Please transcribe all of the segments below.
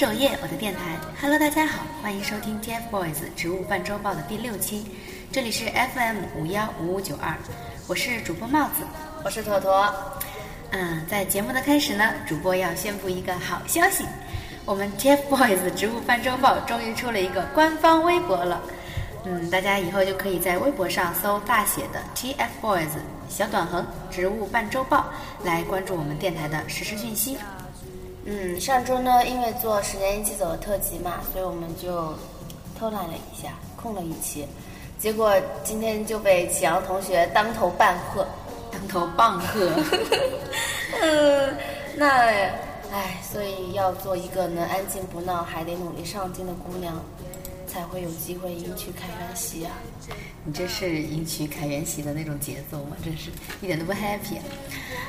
首页，我的电台。Hello，大家好，欢迎收听 TFBOYS 植物半周报的第六期，这里是 FM 五幺五五九二，我是主播帽子。我是坨坨，嗯，在节目的开始呢，主播要宣布一个好消息，我们 TFBOYS 植物半周报终于出了一个官方微博了。嗯，大家以后就可以在微博上搜大写的 TFBOYS 小短横植物半周报来关注我们电台的实时讯息。嗯，上周呢，因为做十年一起走的特辑嘛，所以我们就偷懒了一下，空了一期，结果今天就被启阳同学当头棒喝。当头棒喝，嗯，那，唉，所以要做一个能安静不闹，还得努力上进的姑娘，才会有机会迎娶凯源熙啊。你这是迎娶凯源熙的那种节奏吗？真是一点都不 happy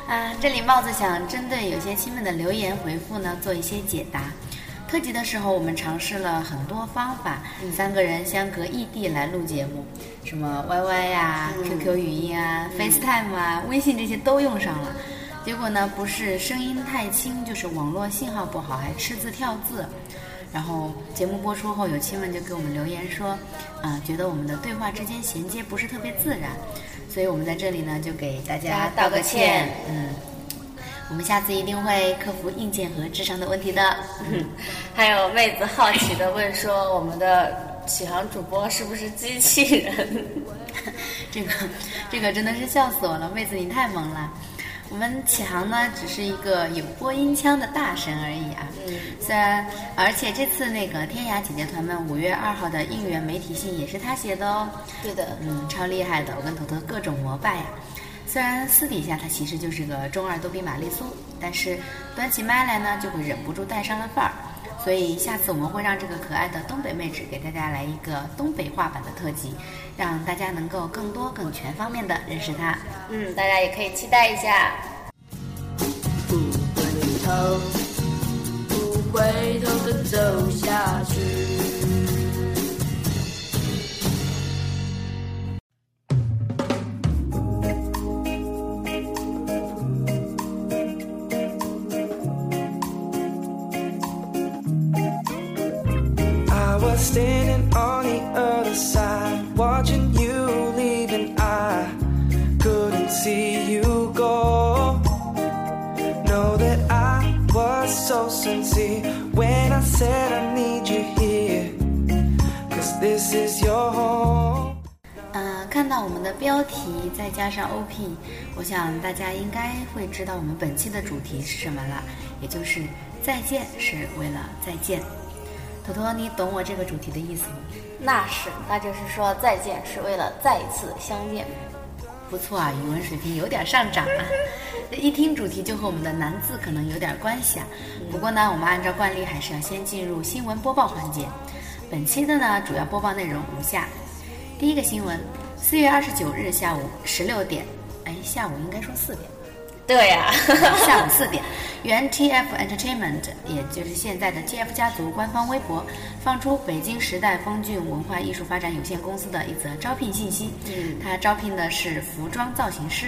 啊！啊，这里帽子想针对有些亲们的留言回复呢，做一些解答。特辑的时候，我们尝试了很多方法，三个人相隔异地来录节目，什么 YY 呀、QQ 语音啊、FaceTime 啊、微信这些都用上了。结果呢，不是声音太轻，就是网络信号不好，还吃字跳字。然后节目播出后，有亲们就给我们留言说，啊、觉得我们的对话之间衔接不是特别自然，所以我们在这里呢，就给大家道个歉。嗯，我们下次一定会克服硬件和智商的问题的。还有妹子好奇的问说，我们的启航主播是不是机器人？这个这个真的是笑死我了，妹子你太萌了。我们启航呢，只是一个有播音腔的大神而已啊。嗯虽然，而且这次那个天涯姐姐团们五月二号的应援媒体信也是他写的哦。对的，嗯，超厉害的，我跟头头各种膜拜呀。虽然私底下他其实就是个中二逗比玛丽苏，但是端起麦来呢，就会忍不住带上了范儿。所以下次我们会让这个可爱的东北妹纸给大家来一个东北话版的特辑，让大家能够更多更全方面的认识她。嗯，大家也可以期待一下。不回头，不回头的走下去。Watching you leave, and I couldn't see you go. Know that I was so sincere when I said I need you here, cause this is your home. 看到我们的标题再加上 OP，我想大家应该会知道我们本期的主题是什么了，也就是再见是为了再见。坨坨，你懂我这个主题的意思吗？那是，那就是说再见是为了再一次相见。不错啊，语文水平有点上涨啊！一听主题就和我们的难字可能有点关系啊。不过呢，我们按照惯例还是要先进入新闻播报环节。本期的呢主要播报内容如下：第一个新闻，四月二十九日下午十六点，哎，下午应该说四点。对呀、下午四点，原 TF Entertainment，也就是现在的 TF 家族官方微博放出北京时代峰峻文化艺术发展有限公司的一则招聘信息。嗯他招聘的是服装造型师。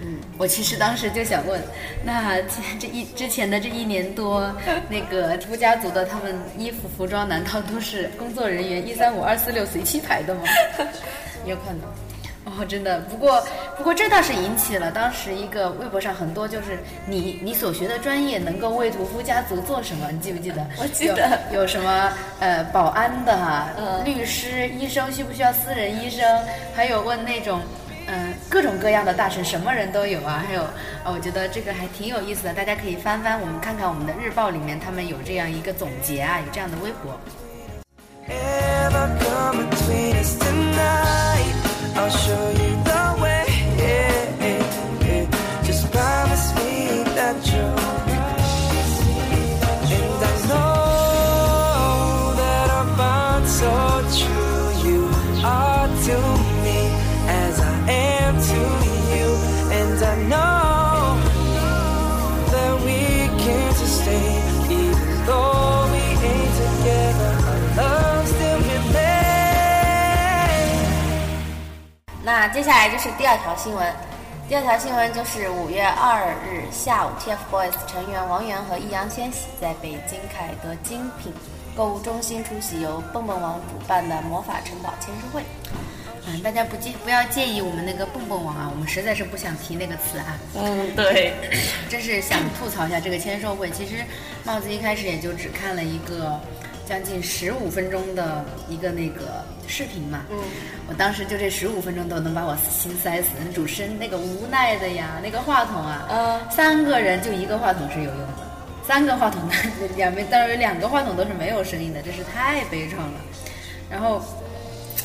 嗯，我其实当时就想问，那这这一之前的这一年多，那个 TF 家族的他们衣服服装难道都是工作人员一三五二四六随机排的吗？有可能。哦，真的，不过不过这倒是引起了当时一个微博上很多就是你你所学的专业能够为屠夫家族做什么？你记不记得？我记得有有什么呃保安的哈、嗯律师、医生需不需要私人医生？还有问那种。嗯，各种各样的大神，什么人都有啊。还有，啊，我觉得这个还挺有意思的，大家可以翻翻我们看看我们的日报里面，他们有这样一个总结啊，有这样的微博。I'll show you. 那接下来就是第二条新闻。第二条新闻就是五月二日下午，TFBOYS 成员王源和易烊千玺在北京凯德精品购物中心出席由蹦蹦王主办的魔法城堡签售会。嗯，大家不介不要介意我们那个蹦蹦王啊，我们实在是不想提那个词啊。嗯，对，真是想吐槽一下这个签售会。其实帽子一开始也就只看了一个将近十五分钟的一个那个视频嘛。嗯，我当时就这十五分钟都能把我心塞死。那主持人那个无奈的呀，那个话筒啊，嗯三个人就一个话筒是有用的，三个话筒两边当然有两个话筒都是没有声音的，真是太悲怆了。然后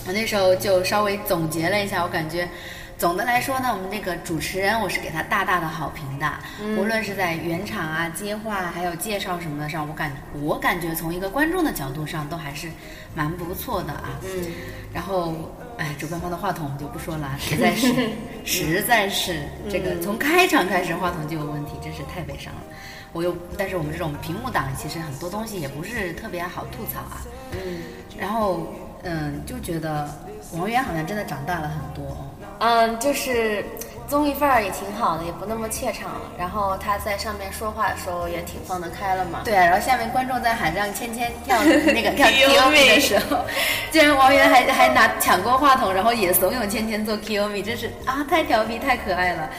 我那时候就稍微总结了一下，我感觉总的来说呢，我们这个主持人我是给他大大的好评的，无论是在原场啊、接话还有介绍什么的上，我感我感觉从一个观众的角度上都还是蛮不错的啊。嗯，然后，哎，主办方的话筒就不说了，实在是，实在是这个从开场开始话筒就有问题，真是太悲伤了。我又，但是我们这种屏幕党，其实很多东西也不是特别好吐槽啊。嗯然后，嗯，就觉得王源好像真的长大了很多哦。嗯，就是综艺范儿也挺好的，也不那么怯场了。然后他在上面说话的时候也挺放得开了嘛。对啊，然后下面观众在喊让芊芊跳那个 跳 Kiyomi 的时候，竟然王源还还拿抢过话筒，然后也怂恿芊芊做 Kiyomi，真是啊，太调皮太可爱了。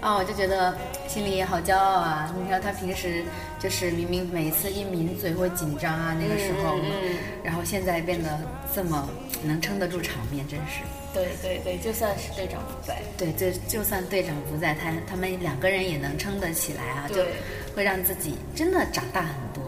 啊，我就觉得心里也好骄傲啊！你看他平时就是明明每次一抿嘴会紧张啊，那个时候，嗯嗯然后现在变得这么能撑得住场面，真是。对对对，就算是队长不在。对，就就算队长不在，他他们两个人也能撑得起来啊，就对会让自己真的长大很多。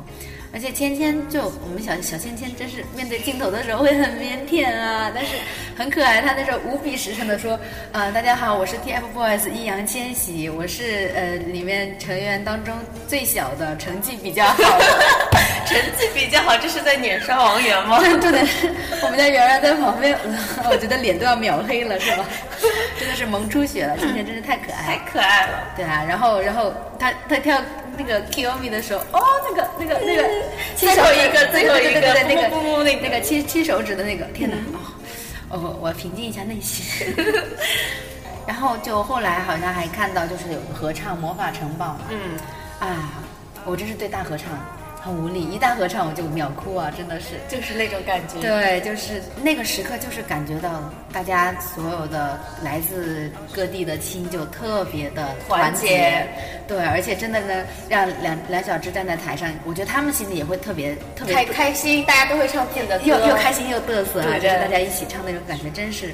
而且芊芊就我们小小芊芊，真是面对镜头的时候会很腼腆啊，但是很可爱。她那时候无比实诚的说：“呃，大家好，我是 TFBOYS 易烊千玺，我是呃里面成员当中最小的，成绩比较好的。”成绩比较好，这是在碾杀王源吗？对的，我们家圆圆在旁边，我觉得脸都要秒黑了，是吧？真的是萌出血了，芊芊真是太可爱太。可爱了。对啊，然后然后他他跳那个 Kill Me 的时候，哦，那个那个那个 最后一个最后一个那个噗噗噗那个那个七七手指的那个，天哪！哦，我，我平静一下内心。然后就后来好像还看到就是有个合唱《魔法城堡》嘛，嗯，啊，我真是对大合唱很无力，一旦合唱我就秒哭啊，真的是。就是那种感觉。对，就是那个时刻，就是感觉到大家所有的来自各地的亲就特别的团团结对，而且真的呢，让梁梁小只站在台上，我觉得他们心里也会特别特别开开心，大家都会唱自己的歌，又又开心又嘚瑟啊，对就是大家一起唱那种感觉，真是。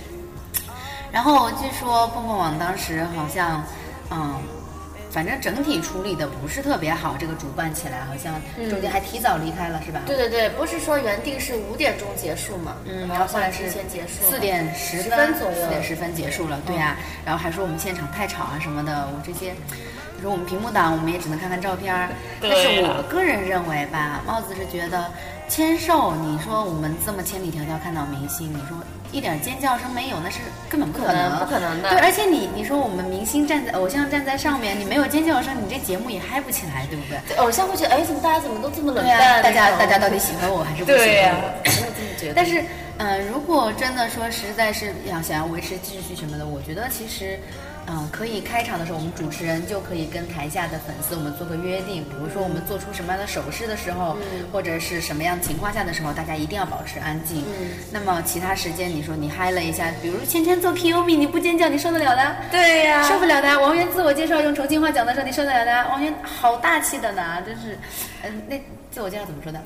然后据说蹦蹦网当时好像，嗯，反正整体处理的不是特别好，这个主办起来好像中间还提早离开了，是吧？对对对，不是说原定是五点钟结束嘛？嗯，然然后后来是提前结束了，四点十十分左右四点十分结束了，对呀、然后还说我们现场太吵啊什么的，我这些，你说我们屏幕党，我们也只能看看照片儿。但是我个人认为吧，帽子是觉得签售，你说我们这么千里迢迢看到明星，你说一点尖叫声没有，那是根本不可能，不可能的对，而且你你说我们明星站在偶像站在上面，你没有尖叫声，你这节目也嗨不起来，对不对？对偶像会觉得，哎，怎么大家怎么都这么冷淡？大家大家到底喜欢我还是不喜欢我？我也这么觉得。但是，呃，如果真的说实在是要想要维持秩序什么的，我觉得其实，嗯、可以开场的时候，我们主持人就可以跟台下的粉丝我们做个约定，比如说我们做出什么样的手势的时候，或者是什么样情况下的时候，大家一定要保持安静。嗯那么其他时间，你说你嗨了一下，比如芊芊做 Kiyomi，你不尖叫，你受得了的？对呀、受不了的。王源自我介绍用重庆话讲的时候，你受得了的？王源好大气的呢，真是，嗯、那自我介绍怎么说的？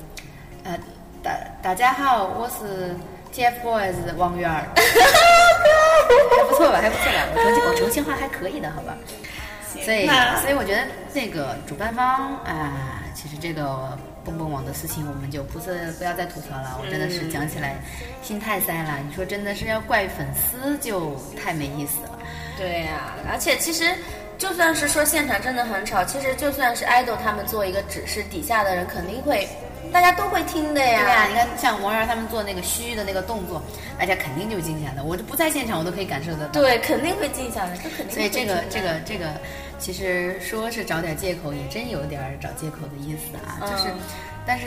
呃，大大家好，我是 TFBOYS 王源儿，还不错吧？还不错吧？我重 庆我重庆话还可以的，好吧？所以，所以我觉得那个主办方啊、其实这个蹦蹦网的事情，我们就不是不要再吐槽了。我真的是讲起来心太塞了。你说真的是要怪粉丝，就太没意思了。对呀、而且其实就算是说现场真的很吵，其实就算是 idol 他们做一个指示，底下的人肯定会大家都会听的呀对呀、呀。你看像王源他们做那个虚的那个动作，大家肯定就惊下来。我就不在现场，我都可以感受得到。对，肯定会静下来，这肯定所以这个这个这个，其实说是找点借口，也真有点找借口的意思啊。就是，嗯但是，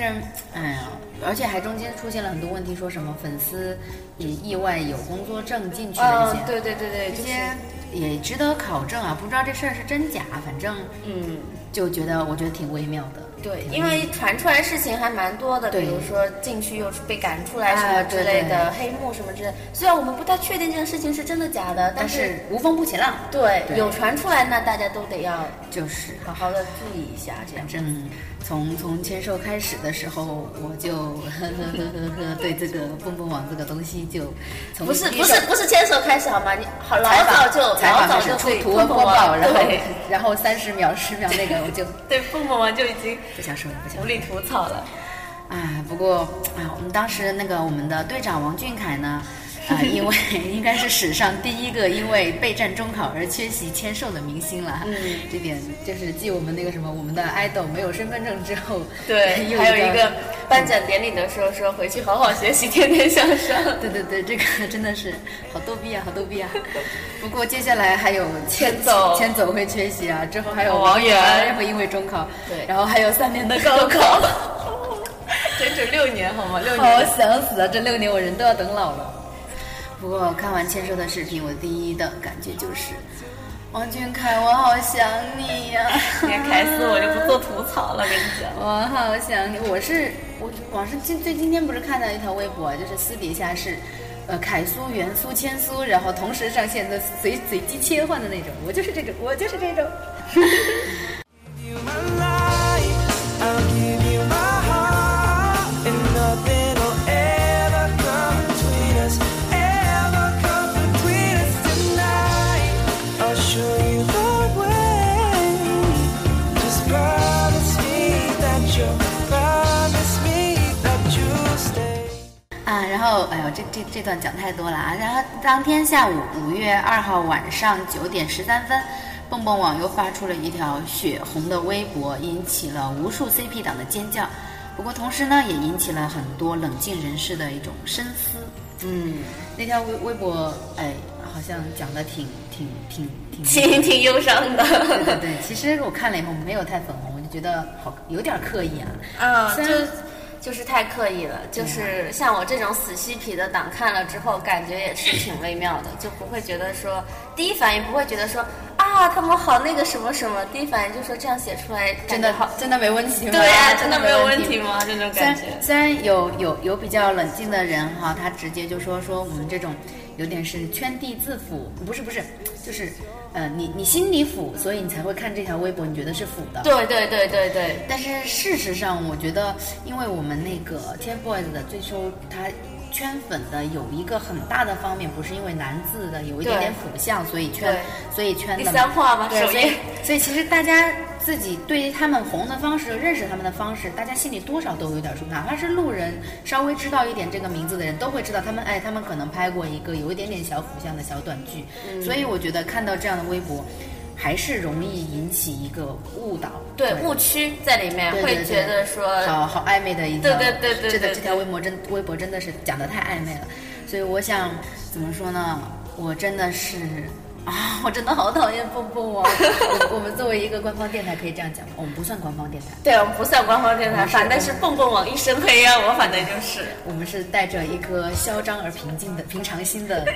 哎呀，而且还中间出现了很多问题，说什么粉丝也意外有工作证进去的一些，嗯，对对对对，这些也值得考证啊。不知道这事儿是真假，反正嗯。就觉得我觉得挺微妙的。对，因为传出来事情还蛮多的，比如说进去又被赶出来什么之类的，对黑幕什么之类的。虽然我们不太确定这件事情是真的假的，但是是无风不起浪，对对。有传出来，那大家都得要就是。好好的注意一下，这样。反。正从从签售开始的时候，我就呵呵呵呵呵对这个蹦蹦网这个东西就从不是不是不是牵手开始好吗？你好老早就老早就 对出图播报，然后然后三十秒十秒那个我就对蹦蹦网就已经不想说了，不想。无力吐槽了。啊，不过啊，我们当时那个我们的队长王俊凯呢，啊，因为应该是史上第一个因为备战中考而缺席签售的明星了。嗯，这点就是继我们那个什么我们的 idol 没有身份证之后，对，又还有一个颁奖典礼的时候说回去好好学习，天天向上。对对对，这个真的是好逗逼啊，好逗逼啊！不过接下来还有千走千走会缺席啊，之后还有王源会因为中考，对然后还有三年的高考，整整六年好吗？六年好年。想死啊！这六年我人都要等老了。不过看完签售的视频，我第一的感觉就是，王俊凯，我好想你呀、连凯斯我就不做吐槽了，跟你讲。我好想你，我是我网上今最今天不是看到一条微博，就是私底下是，呃，凯苏、元苏、千苏，然后同时上线的随随机切换的那种，我就是这种，我就是这种。啊，然后哎呦，这这这段讲太多了啊！然后当天下午五月二号晚上九点十三分，蹦蹦网又发出了一条血红的微博，引起了无数 CP 党的尖叫。不过同时呢，也引起了很多冷静人士的一种深思。嗯，那条微微博，哎，好像讲的挺挺挺挺挺挺忧伤的。对对对，其实我看了以后没有太粉红，我就觉得好有点刻意啊。啊，就虽然就是太刻意了，就是像我这种死嬉皮的党看了之后，感觉也是挺微妙的，就不会觉得说，第一反应不会觉得说啊，他们好那个什么什么，第一反应就说这样写出来真的好，真的没问题吗？对呀、真的没有问题吗？这种感觉。虽然有有有比较冷静的人哈，他直接就说说我们这种有点是圈地自腐，不是不是，就是呃你你心里腐，所以你才会看这条微博，你觉得是腐的。对对对对对，但是事实上，我觉得，因为我们那个 TFBOYS 的最初他圈粉的有一个很大的方面，不是因为男字的有一点点腐向，所以圈，所以圈的第。三话吧，对，首所以页。所以其实大家自己对于他们红的方式、认识他们的方式，大家心里多少都有点数，哪怕是路人稍微知道一点这个名字的人，都会知道他们哎，他们可能拍过一个有一点点小腐向的小短剧，嗯所以我觉得看到这样的微博，还是容易引起一个误导，对误区在里面，会觉得说好好暧昧的一条，对对对对这个对这条微博真微博真的是讲的太暧昧了，所以我想怎么说呢？我真的是啊，我真的好讨厌蹦蹦网。我我们作为一个官方电台可以这样讲吗？我们不算官方电台，对我们不算官方电台，反正是蹦蹦网一身黑啊，我反正就是。我们是带着一颗嚣张而平静的平常心的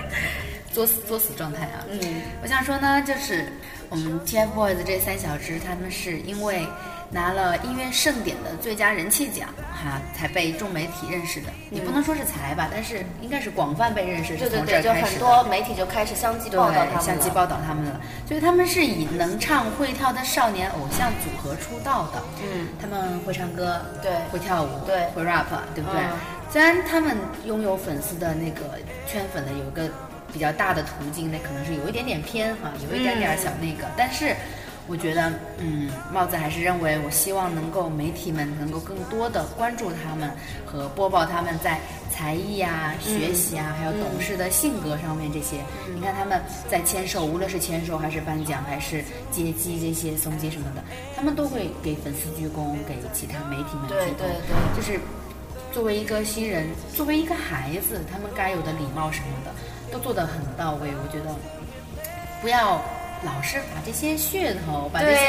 作死作死状态啊。嗯，我想说呢，就是我们 TFBOYS 这三小只，他们是因为拿了音乐盛典的最佳人气奖，哈，才被众媒体认识的。你不能说是才吧，但是应该是广泛被认识，对对对，就。很多媒体就开始相继报道他，们了。相继报道他们了。所以他们是以能唱会跳的少年偶像组合出道的。嗯，他们会唱歌，对会跳舞，对会 rap，对不对？嗯虽然他们拥有粉丝的那个圈粉的有一个比较大的途径，那可能是有一点点偏哈，有一点点小那个，但是我觉得，嗯，帽子还是认为，我希望能够媒体们能够更多的关注他们和播报他们在才艺啊、学习啊，还有懂事的性格上面这些。你看他们在签售，无论是签售还是颁奖还是接机这些送机什么的，他们都会给粉丝鞠躬，给其他媒体们鞠躬。对对对就是作为一个新人，作为一个孩子，他们该有的礼貌什么的都做得很到位。我觉得不要老是把这些噱头，把这些、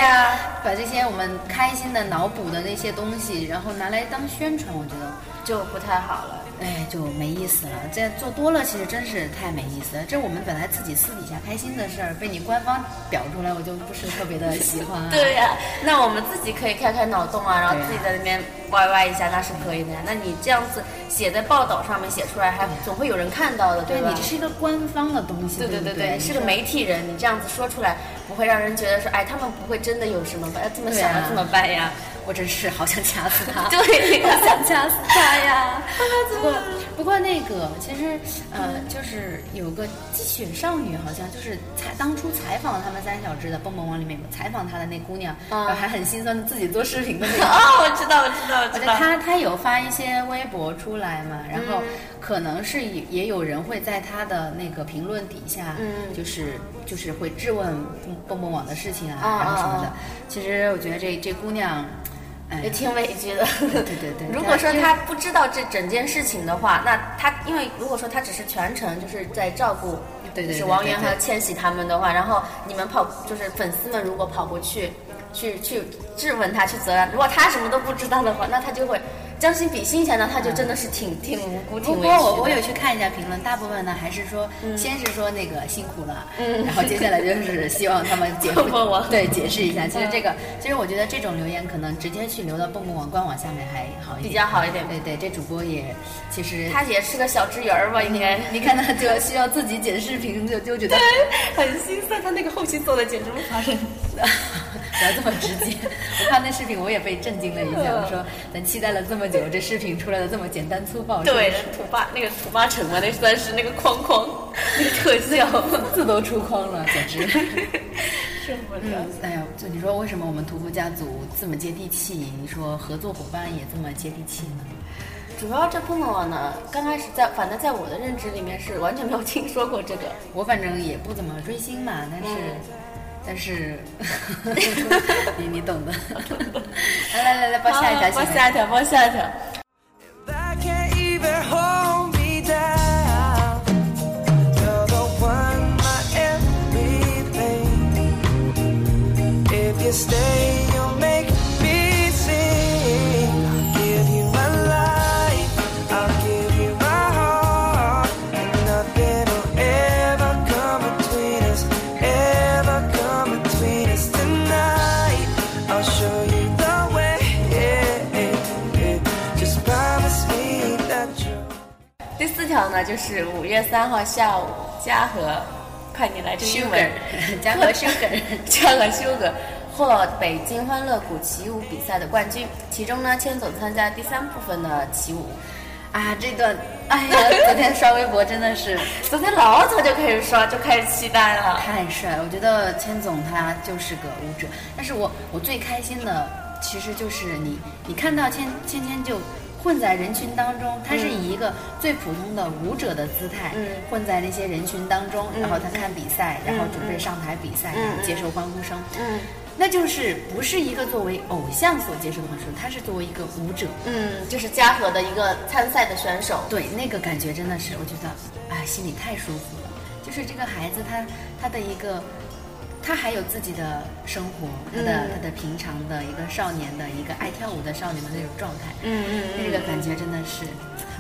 把这些我们开心的脑补的那些东西，然后拿来当宣传，我觉得就不太好了。哎就没意思了。这做多了，其实真是太没意思了。这我们本来自己私底下开心的事儿，被你官方表出来，我就不是特别的喜欢、啊。对呀、那我们自己可以开开脑洞啊，然后自己在那边歪歪一下，那是可以的呀。那你这样子写在报道上面写出来，还总会有人看到的，吧？对你这是一个官方的东西，对对对对对，是个媒体人，你这样子说出来，不会让人觉得说，哎，他们不会真的有什么吧？要这么想要这么办呀？我真是好想掐死他。对好想掐死他呀！不过，不过那个其实呃，就是有个积雪少女，好像就是采当初采访他们三小只的蹦蹦网里面有采访她的那姑娘，嗯然后还很心酸的自己做视频的那个。哦，我知道，我知道，我知道。她她有发一些微博出来嘛，然后嗯可能是也也有人会在她的那个评论底下，嗯就是就是会质问蹦蹦网的事情啊，啊然后什么的啊。其实我觉得这这姑娘，哎也，挺委屈的。对对对。如果说他不知道这整件事情的话，那他因为如果说他只是全程就是在照顾，就是王源和千玺他们的话，然后你们跑就是粉丝们如果跑过去，去去质问他去责难，如果他什么都不知道的话，那他就会将心比心一下呢，他就真的是挺挺无辜、不挺委屈的。过我我有去看一下评论，大部分呢还是说，先是说那个辛苦了，嗯然后接下来就是希望他们 解对解释一下。其实这个，其实我觉得这种留言可能直接去留到蹦蹦网官网下面还好一点，比较好一点对对，这主播也其实他也是个小职员儿吧，应该。你看他就需要自己剪视频，就就觉得很心酸，他那个后期做的简直不发生。不要这么直接。我看那视频我也被震惊了一下，我说咱期待了这么久，这视频出来的这么简单粗暴，对是，土八那个土八城嘛，那算是那个框框，那个特效，字都出框了，简直。嗯，哎呀，就你说为什么我们屠夫家族这么接地气？你说合作伙伴也这么接地气呢？主要这碰碰网呢，刚开始在，反正在我的认知里面是完全没有听说过这个。我反正也不怎么追星嘛，但是，但是，你你懂的。来来来来，报下一条报。下一条，报下一条。I 就是五月三号下午，嘉禾，快点来这个英文嘉禾 Sugar 嘉禾 Sugar 获北京欢乐谷起舞比赛的冠军，其中呢，千总参加第三部分的起舞。啊，这段，哎呀，昨天刷微博真的是 昨天老早就开始刷，就开始期待了。太帅了！我觉得千总他就是个舞者，但是我我最开心的其实就是你，你看到千千千就混在人群当中，他是以一个最普通的舞者的姿态，嗯。混在那些人群当中，然后他看比赛，然后准备上台比赛，嗯然后接受欢呼声，嗯。那就是不是一个作为偶像所接受的欢呼声，他是作为一个舞者，嗯，就是嘉禾的一个参赛的选手。对，那个感觉真的是，我觉得，哎，心里太舒服了。就是这个孩子他，他的一个，他还有自己的生活，他的、嗯他的平常的一个少年的一个爱跳舞的少年的那种状态，嗯嗯那个感觉真的是，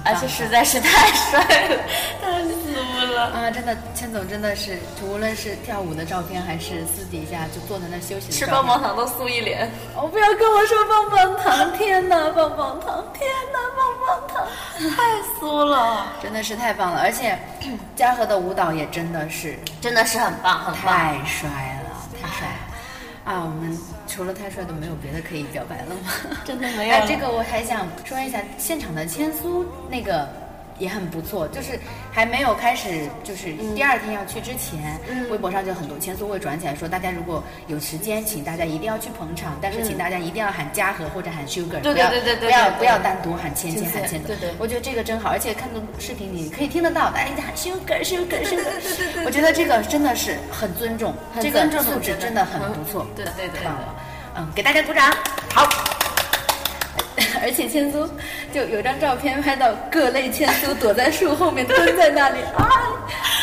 而且实在是太帅了，太俗了。啊，真的，千总真的是，无论是跳舞的照片，还是私底下就坐在那休息的吃棒棒糖都素一脸。哦，不要跟我说棒棒糖！天哪，棒棒糖！天哪，棒棒糖！太酥了，真的是太棒了，而且 嘉禾的舞蹈也真的是真的是很棒，很棒。太帅了，太帅了！啊，我们除了太帅都没有别的可以表白了吗？真的没有 哎，这个我还想说一下现场的千苏那个也很不错，就是还没有开始，就是第二天要去之前，嗯。微博上就很多千苏会转起来说，大家如果有时间，请大家一定要去捧场，但是请大家一定要喊嘉禾或者喊 Sugar，不要不要不要单独喊千千喊千总，对对。我觉得这个真好，而且看到视频你可以听得到，大家一直喊 Sugar Sugar Sugar，我觉得这个真的是很尊重，很这个尊重素质真的很嗯不错，对对对太棒了，嗯，给大家鼓掌，好。写千苏就有张照片拍到各类千苏躲在树后面蹲在那里啊，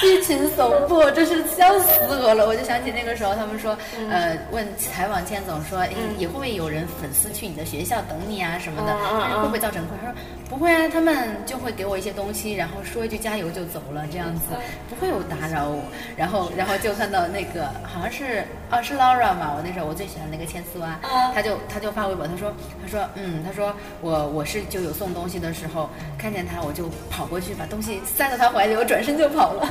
一群怂货，真是笑死我了。我就想起那个时候他们说，嗯呃，问采访千总说，哎也会不会有人粉丝去你的学校等你啊什么的，会不会造成困扰？他说不会啊，他们就会给我一些东西，然后说一句加油就走了，这样子不会有打扰我。然后然后就看到那个好像是啊是 Laura 嘛，我那时候我最喜欢那个千苏啊，嗯他就他就发微博，他说他说嗯，他说我我是就有送东西的时候看见他，我就跑过去把东西塞到他怀里，我转身就跑了。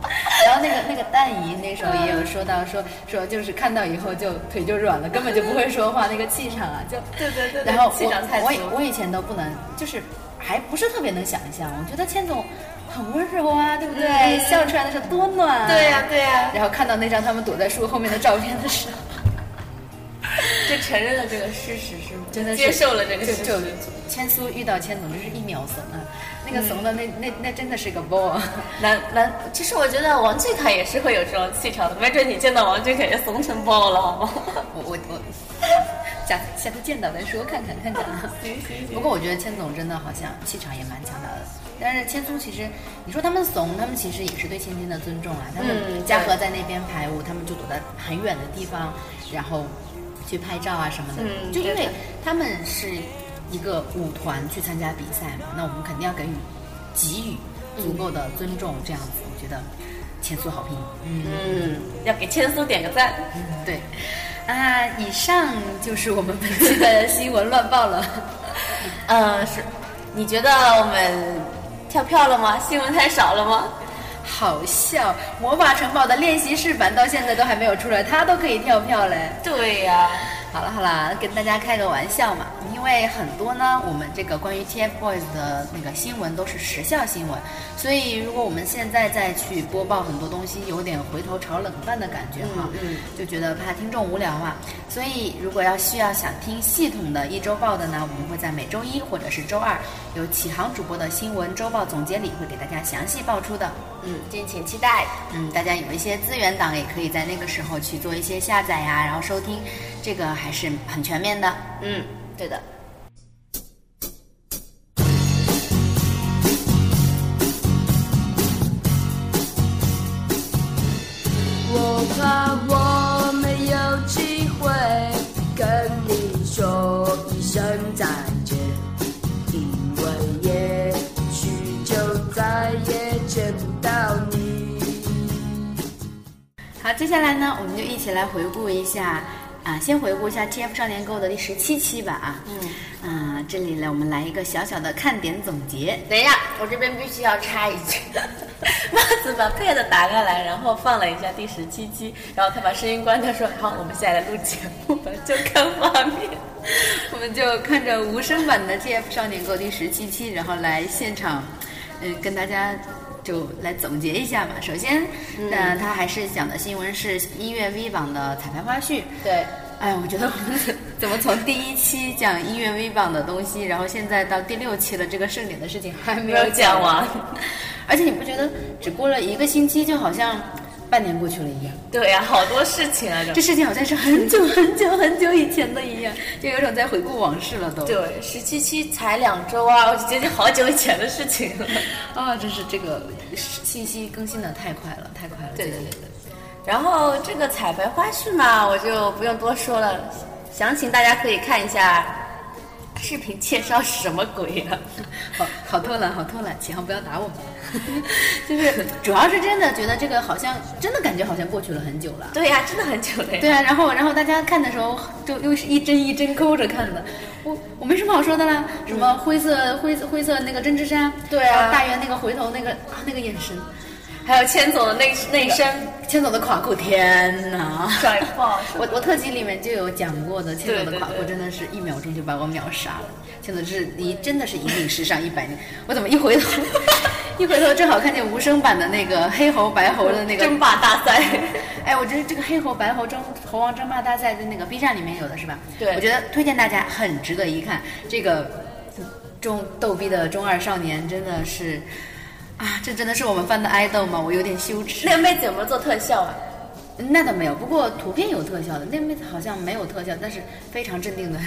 然后那个那个蛋姨那时候也有说到说说就是看到以后就腿就软了，根本就不会说话，那个气场啊就对对对对然后我我我以前都不能就是还不是特别能想象，我觉得千总很温柔啊，对不对？嗯笑出来的时候多暖、啊。对呀对呀然后看到那张他们躲在树后面的照片的时候。就承认了这个事实是吗？真的接受了这个就就事实。千苏遇到千总就是一秒怂啊，那个怂的那、那那真的是个 boy。男男，其实我觉得王俊凯也是会有这种气场的，没准你见到王俊凯也怂成包了，好吗？我我我，下下次见到再说，看看看看。行行不过我觉得千总真的好像气场也蛮强大的，但是千松其实你说他们怂，他们其实也是对芊芊的尊重啊。他们嗯嘉禾在那边排舞，他们就躲在很远的地方，然后去拍照啊什么的。嗯就因为他们是一个舞团去参加比赛嘛，那我们肯定要给予给予足够的尊重，这样子我觉得千苏好评。嗯。嗯，要给千苏点个赞。对，啊，以上就是我们本期的新闻乱报了。嗯，是，你觉得我们跳票了吗？新闻太少了吗？好笑，魔法城堡的练习室版到现在都还没有出来，他都可以跳票嘞。对呀、好了好了，跟大家开个玩笑嘛，因为很多呢，我们这个关于 TFBOYS 的那个新闻都是时效新闻，所以如果我们现在再去播报很多东西，有点回头炒冷饭的感觉哈，嗯嗯就觉得怕听众无聊嘛。所以如果要需要想听系统的一周报的呢，我们会在每周一或者是周二有启航主播的新闻周报总结里会给大家详细报出的。嗯，敬请期待。嗯，大家有一些资源档也可以在那个时候去做一些下载呀，然后收听，这个还是很全面的。嗯，对的。我怕我没有机会跟你说一声再见，因为也许就再也见不到你。好，接下来呢，我们就一起来回顾一下啊，先回顾一下 TF 少年购的第十七期吧啊。嗯。啊，这里呢，我们来一个小小的看点总结。等一下，我这边必须要插一句，帽子把 Pad 打开来，然后放了一下第十七期，然后他把声音关掉，说：“好，我们现在来录节目吧，就看画面。我们就看着无声版的 TF 少年购第十七期，然后来现场，嗯，跟大家就来总结一下吧。首先，那、他还是讲的新闻是音乐 V 榜的彩排花絮。”对，哎，我觉得我们怎么从第一期讲音乐 V 榜的东西，然后现在到第六期了，这个盛典的事情还没没有有讲完完。而且你不觉得只过了一个星期，就好像半年过去了一样？对呀、好多事情啊，这事情好像是很久很久很久以前的一样，就有种在回顾往事了都。对，十七期才两周啊，我觉得好久以前的事情了。啊，真是这个信息更新的太快了，太快了。对对对对对。然后这个彩排花絮嘛，我就不用多说了，详情大家可以看一下视频介绍是什么鬼啊？好好偷懒，好偷懒，启航不要打我们。就是主要是真的觉得这个好像真的感觉好像过去了很久了。对呀、真的很久了呀。对啊，然后然后大家看的时候就又是一帧一帧抠着看的，我我没什么好说的啦，什么灰色灰色灰色那个针织衫，对啊大圆那个回头那个啊那个眼神，还有千总的那那身千总的垮裤，天哪！帅爆，我我特辑里面就有讲过的，千总的垮裤真的是一秒钟就把我秒杀了。千总是你真的是引领时尚一百年。我怎么一回头，一回头正好看见无声版的那个黑猴白猴的那个争霸大赛。哎，我觉得这个黑猴白猴争猴王争霸大赛在那个 B 站里面有的是吧？对我觉得推荐大家很值得一看。这个中逗逼的中二少年真的是啊，这真的是我们班的爱豆吗？我有点羞耻。那个妹子有没有做特效啊？那倒没有，不过图片有特效的。那妹子好像没有特效，但是非常镇定的，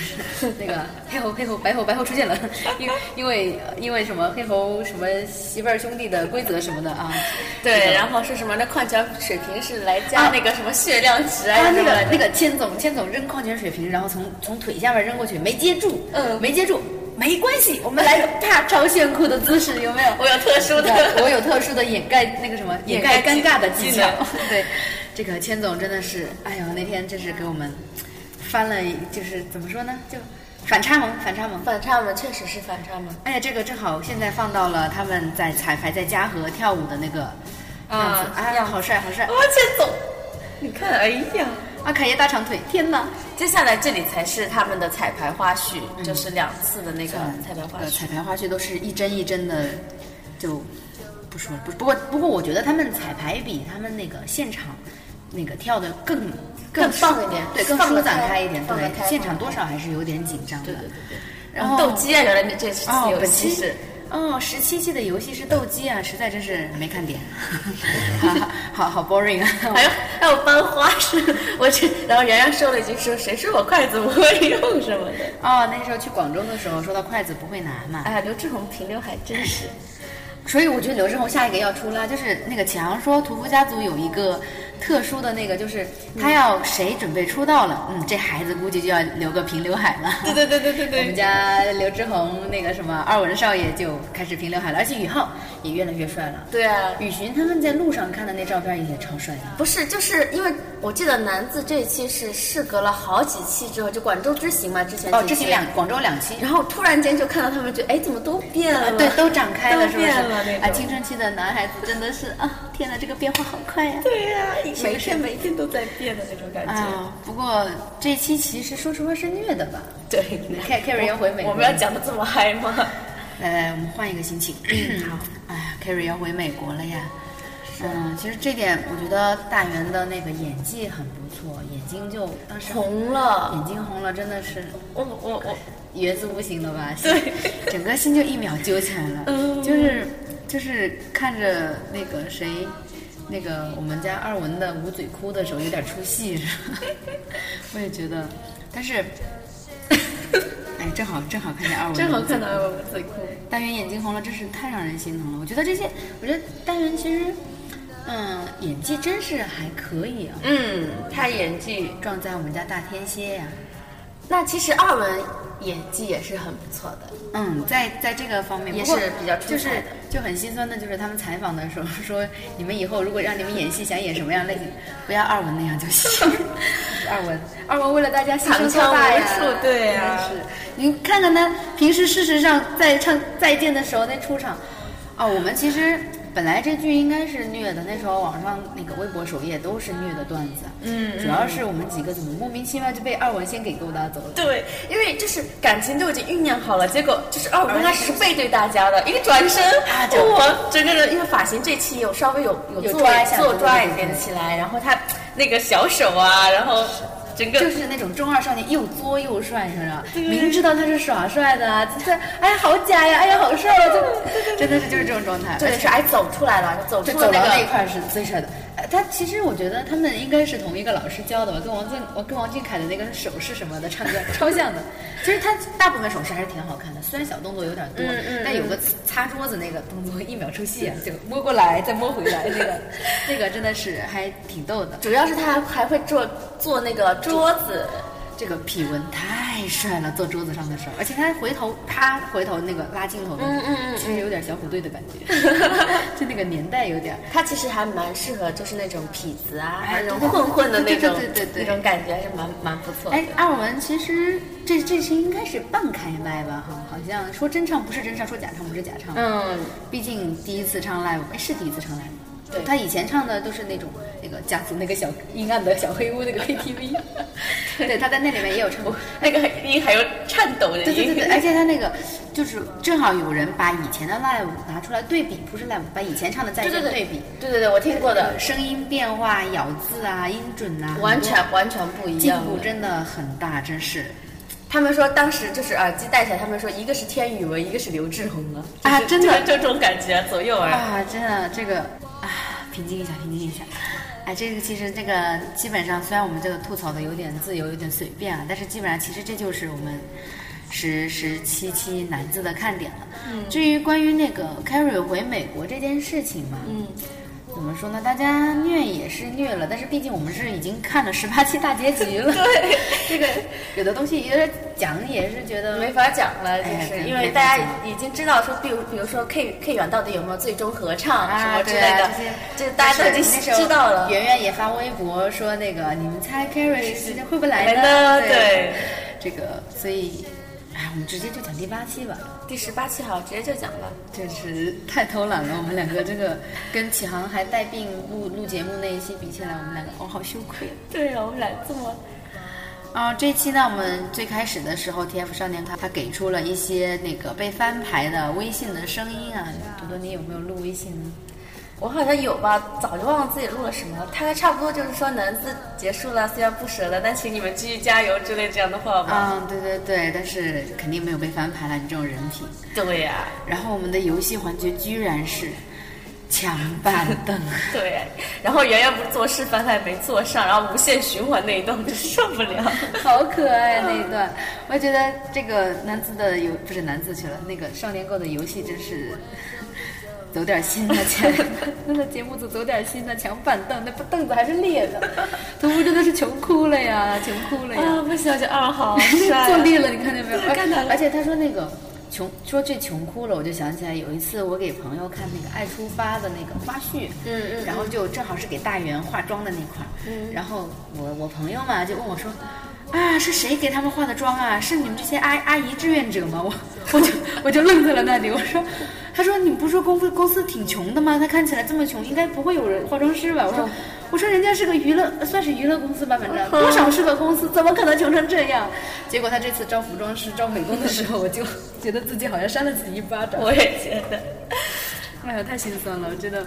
那个 黑猴、黑猴、白猴、白猴出现了，因为因为因为什么黑猴什么媳妇儿兄弟的规则什么的啊。对，然后是什么？那矿泉水瓶是来加那个什么血量值啊？啊，那个那个个千总，千总扔矿泉水瓶，然后从从腿下面扔过去，没接住，嗯没接住，没关系，我们来大超炫酷的姿势，有没有？我有特殊的，我有特殊的掩盖那个什么掩盖尴尬的技巧。对，这个千总真的是，哎呦，那天真是给我们翻了，就是怎么说呢，就反差萌，反差萌。反差萌，确实是反差萌。哎呀，这个正好现在放到了他们在彩排在嘉禾跳舞的那个样子，哎呀，好帅，好帅！哦，千总，你看，哎呀。啊，凯爷大长腿，天哪！接下来这里才是他们的彩排花絮，就是两次的那个彩排花呃，絮。彩排花絮都是一帧一帧的，就不说了。不不过不过，我觉得他们彩排比他们那个现场那个跳的更更放放一点对，更舒展开一点。对现场多少还是有点紧张的。对对对对。然后斗鸡啊，原来你这次哦，游本期是。哦，十七期的游戏是斗鸡啊，实在真是没看点，好好好 boring 啊！还有还有班花是，我这然后圆圆说了一句说谁说我筷子不会用什么的，哦，那时候去广州的时候说到筷子不会拿嘛，哎呀，刘志宏平刘海真是，所以我觉得刘志宏下一个要出啦，就是那个强说屠夫家族有一个特殊的那个，就是他要谁准备出道了，嗯，这孩子估计就要留个平刘海了。对对对对对对我们家刘志宏那个什么二文少爷就开始平刘海了，而且宇浩也越来越帅了。对啊，宇寻他们在路上看的那照片也超帅的。不是，就是因为我记得南子这一期是事隔了好几期之后，就广州之行嘛，之前哦，之前两广州两期，然后突然间就看到他们就哎怎么都变了，啊 对，都长开了，是不是？变了那啊，青春期的男孩子真的是啊，天哪，这个变化好快呀、对呀、是每天每天都在变的那种感觉。啊，不过这期其实说实话是虐的吧？对，K Carrie 要回美国，我们要讲的这么嗨吗？来来，我们换一个心情。好，哎呀，Carrie 要回美国了呀。嗯，其实这点我觉得大元的那个演技很不错，眼睛就当时红了，眼睛红了，真的是我我我，言之无形了吧？对，整个心就一秒揪起来了。嗯就是就是看着那个谁，那个我们家二文的捂嘴哭的时候有点出戏，是吧？我也觉得，但是，哎，正好正好看见二文，正好看到我们最酷。大元眼睛红了，真是太让人心疼了。我觉得这些，我觉得大元其实，嗯，演技真是还可以啊。嗯，他演技，撞在我们家大天蝎呀、那其实二文演技也是很不错的。嗯，在在这个方面也是比较出就是彩的就很心酸的，就是他们采访的时候说，你们以后如果让你们演戏，想演什么样类型，不要二文那样就行。二文，二文为了大家牺牲多大呀长枪无数对呀真是。你看看他平时事实上在唱再见的时候那出场，哦，我们其实本来这剧应该是虐的，那时候网上那个微博首页都是虐的段子，嗯主要是我们几个怎么莫名其妙就被二文先给勾搭走了。对，因为就是感情都已经酝酿好了，结果就是二文刚开始是背对大家的，一转身啊就我整个人因为发型这期有稍微有有做一下做对抓一点起来，然后他那个小手啊，然后整个就是那种中二少年，又作又帅，你知道吗？明知道他是耍帅的啊，就是哎呀好假呀，哎呀好帅啊，就真的是就是这种状态。对是哎走出来了，就走出了那个到那一块是最帅的。呃他其实我觉得他们应该是同一个老师教的吧，跟王俊我跟王俊凯的那个手势什么的唱歌超像的。其实他大部分手势还是挺好看的，虽然小动作有点多，嗯嗯但有个擦桌子那个动作一秒出戏啊，就摸过来再摸回来，那个那个真的是还挺逗的。主要是他还会做做那个桌子，这个痞文太帅了，坐桌子上的时候，而且他回头他回头那个拉镜头的，嗯嗯嗯其实有点小虎队的感觉，就那个年代有点。他其实还蛮适合就是那种痞子啊，哎那种混混的那种对对对对对那种感觉还是蛮蛮不错的。哎，二文其实这这期应该是半开麦吧？哈，好像说真唱不是真唱，说假唱不是假唱。，嗯，毕竟第一次唱 live，哎，是第一次唱 live 吗。对他以前唱的都是那种那个家族那个小阴暗的小黑屋那个 KTV，对，他在那里面也有唱过。那个音还有颤抖的音。对对对对，而且他那个就是正好有人把以前的 live 拿出来对比，不是 live，把以前唱的再对对对见对比，对对对，我听过的，声音变化、咬字啊、音准啊，完全完全不一样进。步真的很大，真是。他们说当时就是耳机戴起来，他们说一个是天宇文，一个是刘志宏啊，就是啊真的就这种感觉左右耳。啊，真的这个啊，平静一下，平静一下。哎，这个其实这个基本上，虽然我们这个吐槽的有点自由，有点随便啊，但是基本上其实这就是我们十十七期男子的看点了。嗯，至于关于那个 Carrie 回美国这件事情嘛，嗯，怎么说呢？大家虐也是虐了，但是毕竟我们是已经看了十八期大结局了。对，这个有的东西有点讲也是觉得没法讲了，就是因为大家已经知道说，比如比如说 K K 远到底有没有最终合唱什啊，么之类的这大家都已经知道了。圆圆也发微博说那个，你们猜 Carrie 时间会不会来？呢对，这个，所以，哎，我们直接就讲第八期吧。第十八期好，直接就讲吧。真是太偷懒了，我们两个这个跟启航还带病录录节目那一期比起来，我们两个哦好羞愧。对啊，我们俩这么啊，这一期呢，我们最开始的时候，TF 少年他他给出了一些那个被翻牌的微信的声音啊，朵朵你有没有录微信呢？我好像有吧，早就忘了自己录了什么了。大概差不多就是说男子结束了，虽然不舍得，但请你们继续加油之类这样的话吧。嗯，对对对，但是肯定没有被翻牌了，你这种人品。对呀、然后我们的游戏环节居然是抢板凳，对。然后圆圆不是做示范，她也没做上，然后无限循环那一段我就受不了。好可爱那一段。我觉得这个男子的游不是男子去了，那个少年购的游戏真是。走点心的前，那个 节目组走点心的抢板凳，那凳子还是裂的，屠夫真的是穷哭了呀，穷哭了呀。啊，不行，这二好 帅坐裂了，你看见没有？看到了而且他说那个穷，说这穷哭了，我就想起来有一次我给朋友看那个《爱出发》的那个花絮，嗯嗯然后就正好是给大圆化妆的那块儿，嗯然后我我朋友嘛就问我说。啊，是谁给他们化的妆啊？是你们这些阿阿姨志愿者吗？我我就我就愣在了那里。我说，他说你不是说公司公司挺穷的吗？他看起来这么穷，应该不会有人化妆师吧？我说，我说人家是个娱乐，算是娱乐公司吧，反正多少是个公司，怎么可能穷成这样？结果他这次招服装师、招美工的时候，我就觉得自己好像扇了自己一巴掌。我也觉得。哎呀，太心酸了，我觉得。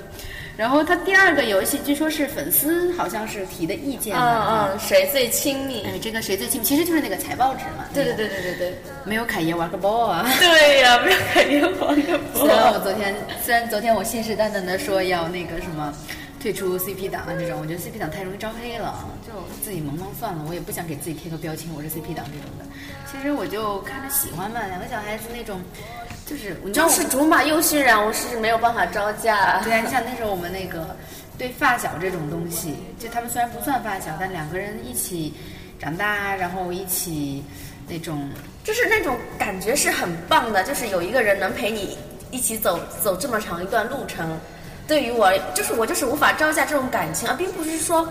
然后他第二个游戏，据说是粉丝好像是提的意见嗯嘛。嗯，谁最亲密？哎，这个谁最亲密？其实就是那个财报纸嘛。对对对对对对。没有凯爷玩个包啊！对呀，没有凯爷玩个包 虽然我昨天，虽然昨天我信誓旦旦的说要那个什么退出 CP 党啊这种，我觉得 CP 党太容易招黑了，就自己萌萌算了，我也不想给自己贴个标签，我是 CP 党这种的。其实我就看着喜欢嘛，两个小孩子那种，就是你知道我是竹马又渲染，我是没有办法招架。对啊，你像那时候我们那个对发小这种东西，就他们虽然不算发小，但两个人一起长大，然后一起那种就是那种感觉是很棒的，就是有一个人能陪你一起走走这么长一段路程。对于我，就是我就是无法招架这种感情，而并不是说。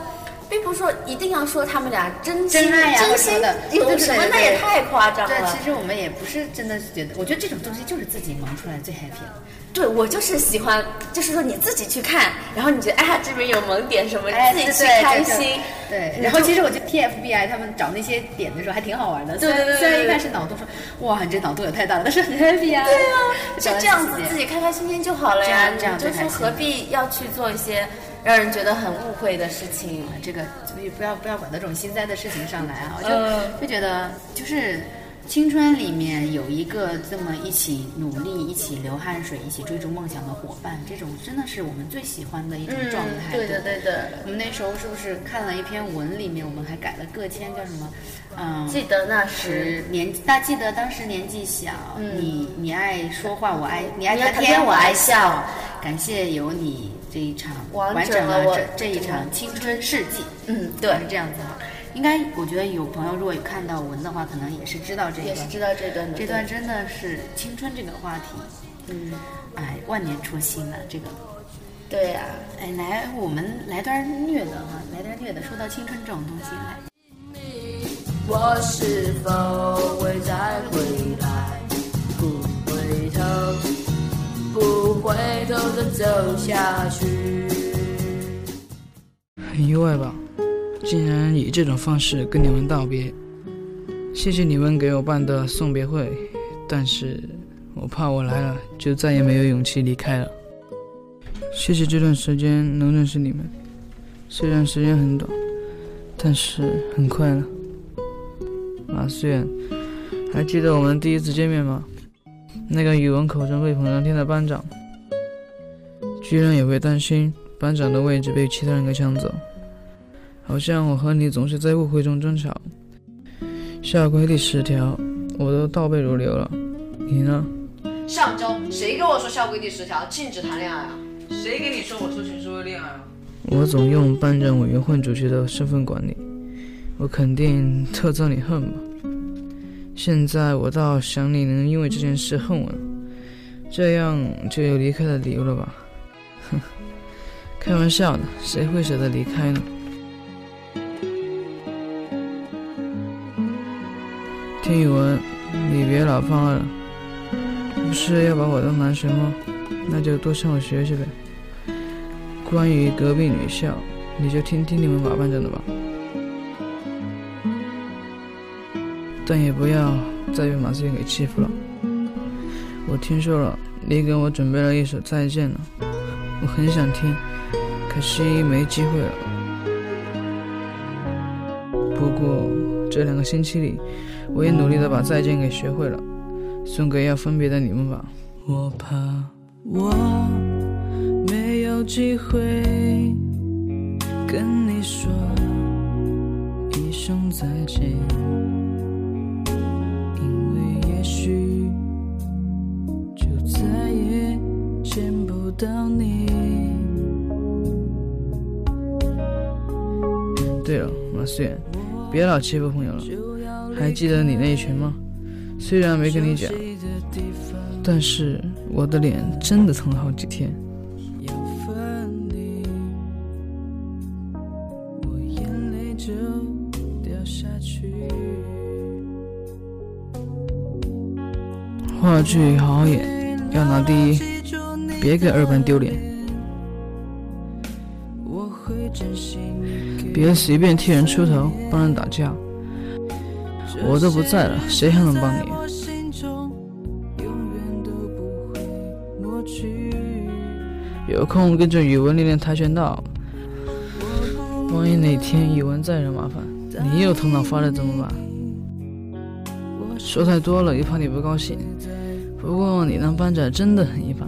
并不是说一定要说他们俩真心真心者什么的有对对对，什么那也太夸张对，了。其实我们也不是真的觉得，我觉得这种东西就是自己萌出来最 happy 了。对我就是喜欢，就是说你自己去看，然后你觉得哎呀这边有萌点什么，哎，你自己去对对开心。对，然后其实我觉得 TFBI 他们找那些点的时候还挺好玩的。对对对对对虽然虽然一开始脑洞说哇你这脑洞也太大了，但是很 happy 啊。对啊，就这样子自己开开心心就好了呀。这样这样你就最开心说何必要去做一些让人觉得很误会的事情？这个所以不要不要管到这种心塞的事情上来啊！我就、嗯就觉得就是青春里面有一个这么一起努力、一起流汗水、一起追逐梦想的伙伴，这种真的是我们最喜欢的一种状态。嗯对的对的。我们那时候是不是看了一篇文，里面我们还改了个签，叫什么？嗯，记得那时，年，大记得当时年纪小，嗯你你爱说话，我爱你爱你爱谈谈天，我爱爱笑笑。感谢有你这一场完完整整了我了这这一场青春事迹。嗯，对是，这样子哈。应该我觉得有朋友如果有看到文的话，可能也是知道这个也是知道这段的。这段真的是青春这个话题，嗯，哎，万年初心了这个。对呀、哎，来，我们来段虐的哈，来段虐的。说到青春这种东西，来，我是否会再回来？不回头，不回头的走下去。很意外吧，竟然以这种方式跟你们道别。谢谢你们给我办的送别会，但是我怕我来了就再也没有勇气离开了。谢谢这段时间能认识你们，虽然时间很短，但是很快乐。马思远，还记得我们第一次见面吗？那个语文口中被捧上天的班长，居然也会担心班长的位置被其他人给抢走，好像我和你总是在误会中争吵。校规第十条，我都倒背如流了，你呢？上周谁跟我说校规第十条禁止谈恋爱啊？谁跟你说我说情是为恋爱啊？我总用班长委员会主席的身份管你，我肯定特遭你恨吧。现在我倒想你能因为这件事恨我了，这样就有离开的理由了吧？哼，开玩笑的，谁会舍得离开呢？听语文，你别老放了，不是要把我当男神吗？那就多向我学学呗。关于隔壁女校，你就听听你们马班长的吧。但也不要再被马思远给欺负了。我听说了，你给我准备了一首再见了，我很想听，可惜没机会了。不过这两个星期里，我也努力的把再见给学会了，送给要分别的你们吧。我怕我没有机会跟你说一声再见，因为也许就再也见不到你。对了，马思远，别老欺负朋友了。还记得你那一拳吗？虽然没跟你讲，但是我的脸真的疼了好几天。话剧好好演，要拿第一，别给二班丢脸。别随便替人出头，帮人打架。我都不在了，谁还能帮你？有空跟着语文练练跆拳道。万一哪天语文再惹麻烦，你又头脑发热怎么办？说太多了，又怕你不高兴。不过你当班长真的很一般，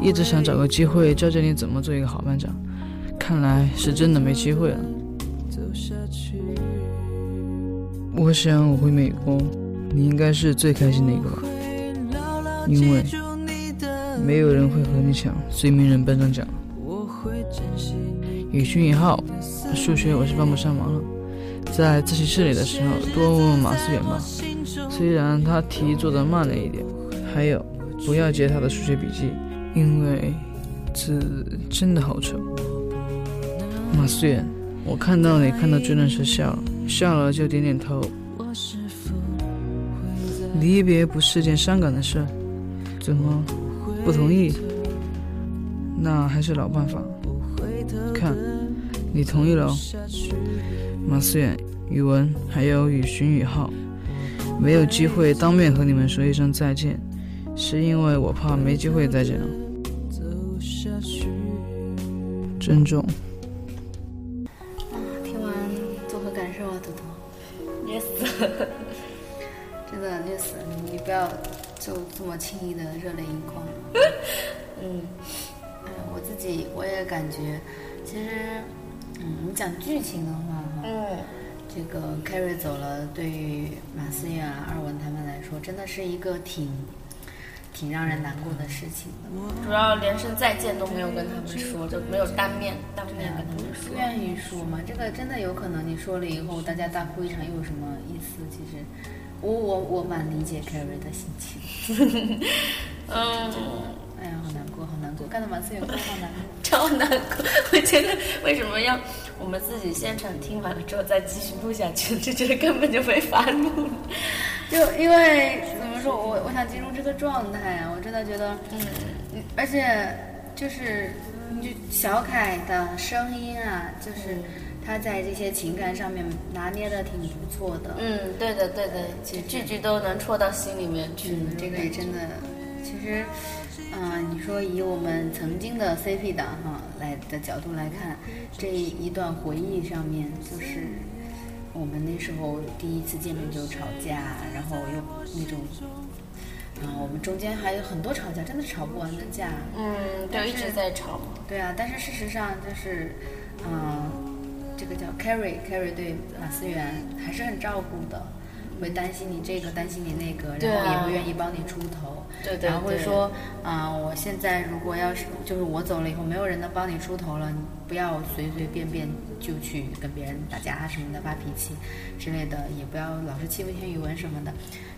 一直想找个机会教教你怎么做一个好班长，看来是真的没机会了。我想我回美国，你应该是最开心的一个吧，因为没有人会和你抢最名人班长奖。语训一号，数学我是帮不上忙了，在自习室里的时候多问问马思远吧，虽然他题做的慢了一点。还有，不要接他的数学笔记，因为字真的好丑。马思远，我看到你看到巨人时笑了。笑了就点点头。离别不是件伤感的事，怎么不同意？那还是老办法。看，你同意了。哦马思远、语文还有雨寻雨浩，没有机会当面和你们说一声再见，是因为我怕没机会再见了。珍重。不要就这么轻易的热泪盈眶。嗯，哎，我自己我也感觉，其实，嗯，你讲剧情的话，哈，嗯，这个 Carrie 走了，对于马思远、二文他们来说，真的是一个挺。挺让人难过的事情的，主要连声再见都没有跟他们说，就没有当面当面跟他们说。不愿意说吗，这个真的有可能你说了以后，大家大哭一场又有什么意思？其实，我我我蛮理解 Carrie 的心情。嗯，哎呀，好难过，好难过，看到马思远哭好难过，超难过。我觉得为什么要我们自己现场听完了之后再继续录下去？就觉得根本就没法录。就因为怎么说，我我想进入这个状态啊，我真的觉得，嗯，而且就是就小凯的声音啊，就是他在这些情感上面拿捏的挺不错的。嗯，对的对的，其实句句都能戳到心里面去。嗯，这个也真的，其实，嗯、你说以我们曾经的 CP 党哈来的角度来看，这一段回忆上面，就是我们那时候第一次见面就吵架，然后又那种，啊、我们中间还有很多吵架，真的是吵不完的架。嗯，就一直在吵。对啊，但是事实上就是，嗯、这个叫 Carrie，Carrie 对马思源还是很照顾的，会担心你这个，担心你那个，然后也会愿意帮你出头，对对然后会说，啊、我现在如果要是就是我走了以后，没有人能帮你出头了，你不要随随便便就去跟别人打架什么的，发脾气之类的，也不要老是欺负些语文什么的，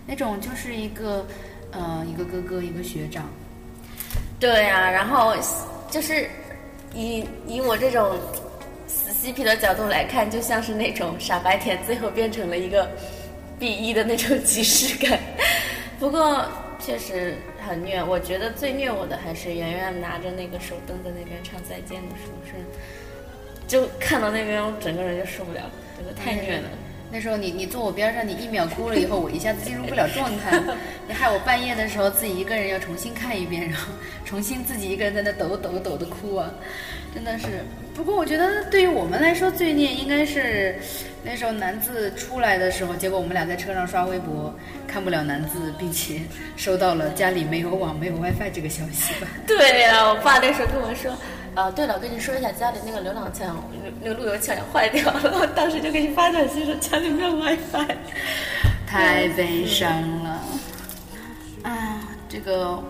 那种就是一个，呃，一个哥哥，一个学长，对啊，然后就是以以我这种死 CP 的角度来看，就像是那种傻白甜最后变成了一个 B 一的那种即视感。不过确实很虐，我觉得最虐我的还是圆圆拿着那个手灯在那边唱再见的时候，是就看到那边我整个人就受不了，这个太虐了。那时候你你坐我边上，你一秒哭了以后，我一下子进入不了状态，你害我半夜的时候自己一个人要重新看一遍，然后重新自己一个人在那抖抖抖的哭啊，真的是。不过我觉得对于我们来说，罪孽应该是那时候南字出来的时候，结果我们俩在车上刷微博，看不了南字，并且收到了家里没有网、没有 WiFi 这个消息吧。对呀、我爸那时候跟我说，啊，对了，我跟你说一下，家里那个流浪墙，那个路由器好像坏掉了，我当时就给你发短信说家里没有 WiFi。太悲伤了。啊，这个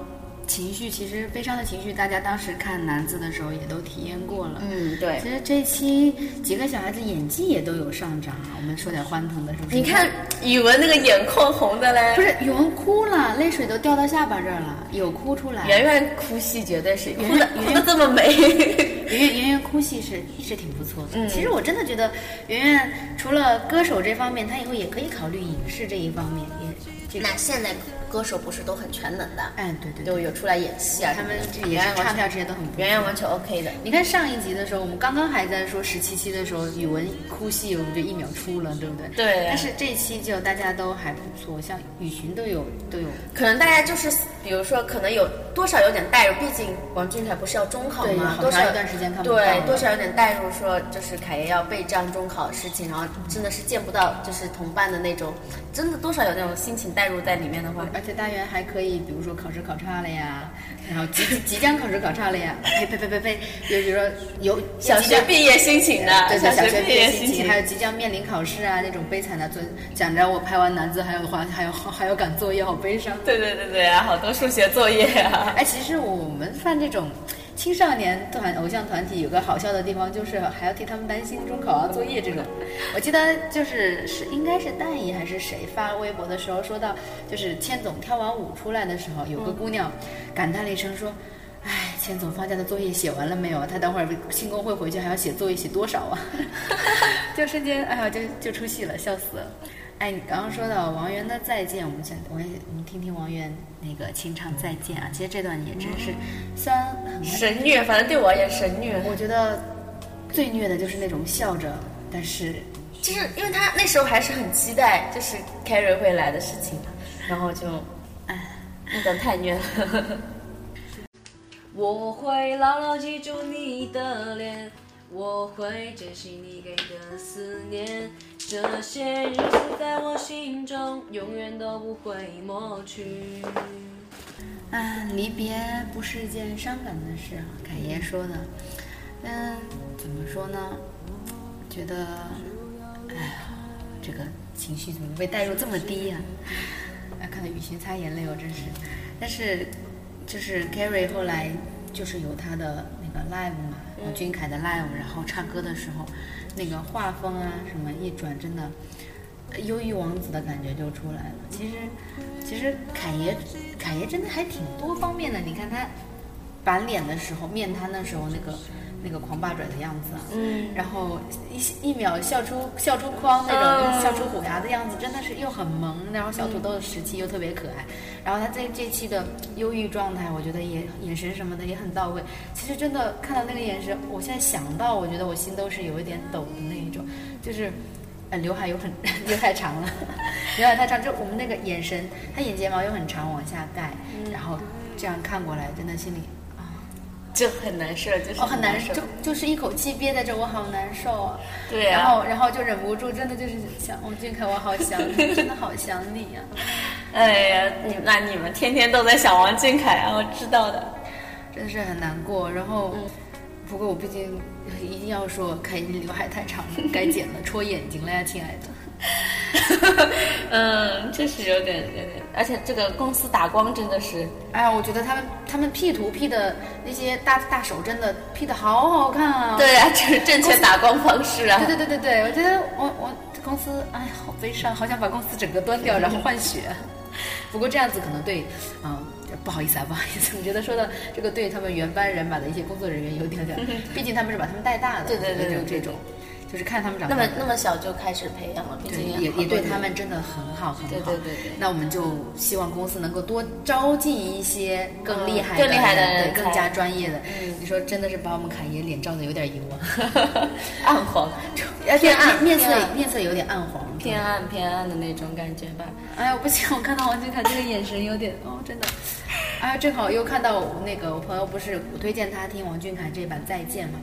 情绪其实悲伤的情绪，大家当时看男字的时候也都体验过了。嗯，对其。实这期几个小孩子演技也都有上涨啊。我们说点欢腾的，是不是？你看语文那个眼眶红的嘞，不是语文哭了，泪水都掉到下巴这儿了，有哭出来。圆圆哭戏绝对是圆哭的圆哭的这么美。圆圆圆圆哭戏是一直挺不错的。嗯其实我真的觉得圆圆除了歌手这方面，她以后也可以考虑影视这一方面，也这个那现在歌手不是都很全能的，哎，对对对，就有出来演戏啊他们这也是唱跳这些都很不错圆圆完全 OK 的。你看上一集的时候，我们刚刚还在说十七期的时候，语文哭戏我们就一秒出了，对不对？对但是这一期就大家都还不错，像雨荨都有都有。可能大家就是，比如说，可能有多少有点代入，毕竟王俊凯不是要中考对吗？多少一段时间看不到对，多少有点代入，说就是凯爷要备战中考的事情，然后真的是见不到就是同伴的那种，真的多少有那种心情带入在里面的话，而且大元还可以，比如说考试考差了呀，然后即即将考试考差了呀，呸呸呸呸呸，就比如说有小学毕业心情的，对对，小学学毕业心情，还有即将面临考试啊那种悲惨的，就讲着我拍完男子还有还 还有还要赶作业，好悲伤。对对对对啊，好多数学作业啊。哎，其实我们犯这种青少年团偶像团体有个好笑的地方，就是还要替他们担心中考啊作业这种。我记得就是是应该是蛋姨还是谁发微博的时候说到，就是千总跳完舞出来的时候，有个姑娘感叹了一声说。哎，千总放假的作业写完了没有？他等会儿庆功会回去还要写作业，写多少啊？就瞬间，哎呀，就就出戏了，笑死了。哎，你刚刚说到王源的《再见》，我们想，我也我们听听王源那个清唱《再见》啊。其实这段也真是，虽然很神虐，反正对我而言神虐。我觉得最虐的就是那种笑着，但是就是因为他那时候还是很期待，就是 Carrie 会来的事情，然后就，哎，那段太虐了。我会牢牢记住你的脸，我会珍惜你给的思念，这些日子在我心中永远都不会抹去。啊，离别不是件伤感的事啊，凯爷说的。嗯，怎么说呢？觉得，哎呀，这个情绪怎么被带入这么低呀、啊？看到雨荨擦眼泪，我真是。但是，就是 Carrie 后来就是有他的那个 live 嘛，王俊凯的 live，然后唱歌的时候，那个画风啊什么一转，真的。忧郁王子的感觉就出来了。其实，其实凯爷，凯爷真的还挺多方面的。你看他板脸的时候，面瘫的时候，那个那个狂霸转的样子啊，嗯然后一一秒笑出笑出框那种、嗯笑出虎牙的样子，真的是又很萌，然后小土豆的时期又特别可爱，然后他在这期的忧郁状态，我觉得也眼神什么的也很到位。其实真的看到那个眼神，我现在想到，我觉得我心都是有一点抖的那一种，就是。呃，刘海又很 刘海长了，刘海太长，就我们那个眼神，他眼睫毛又很长往下盖，嗯然后这样看过来，真的心里就很难受，就是哦，很难受受，就就是一口气憋在这，我好难受啊。对啊然后然后就忍不住，真的就是想王俊凯，我好想你，真的好想你啊呀、哎呀，你那你们天天都在想王俊凯啊，我知道的。真的是很难过。然后，嗯不过我毕竟一定要说，凯你刘海太长了，该剪了，戳眼睛了呀，亲爱的。嗯，确实有点有点，而且这个公司打光真的是，哎呀，我觉得他们他们 P 图 P 的那些大大手真的 P 的好好看啊。对啊，这是正确打光方式啊。对对对对对，我觉得我我公司哎好悲伤，好想把公司整个端掉，然后换血。不过这样子可能对，嗯，不好意思啊，不好意思，我觉得说的这个对他们原班人马的一些工作人员有点点，毕竟他们是把他们带大的，对对对对有一种这种，就是看他们长大那么那么小就开始培养了，毕对，竟也也对他们真的很好很好。对对对对那我们就希望公司能够多招进一些更厉害更厉害的对人更加专业的。嗯你说真的是把我们侃爷脸照的有点油啊，暗黄，偏暗面色面色有点暗黄。偏暗偏暗的那种感觉吧。哎呀，我不行，我看到王俊凯这个眼神有点哦，真的。哎呀，正好又看到那个我朋友不是我推荐他听王俊凯这版《再见》嘛，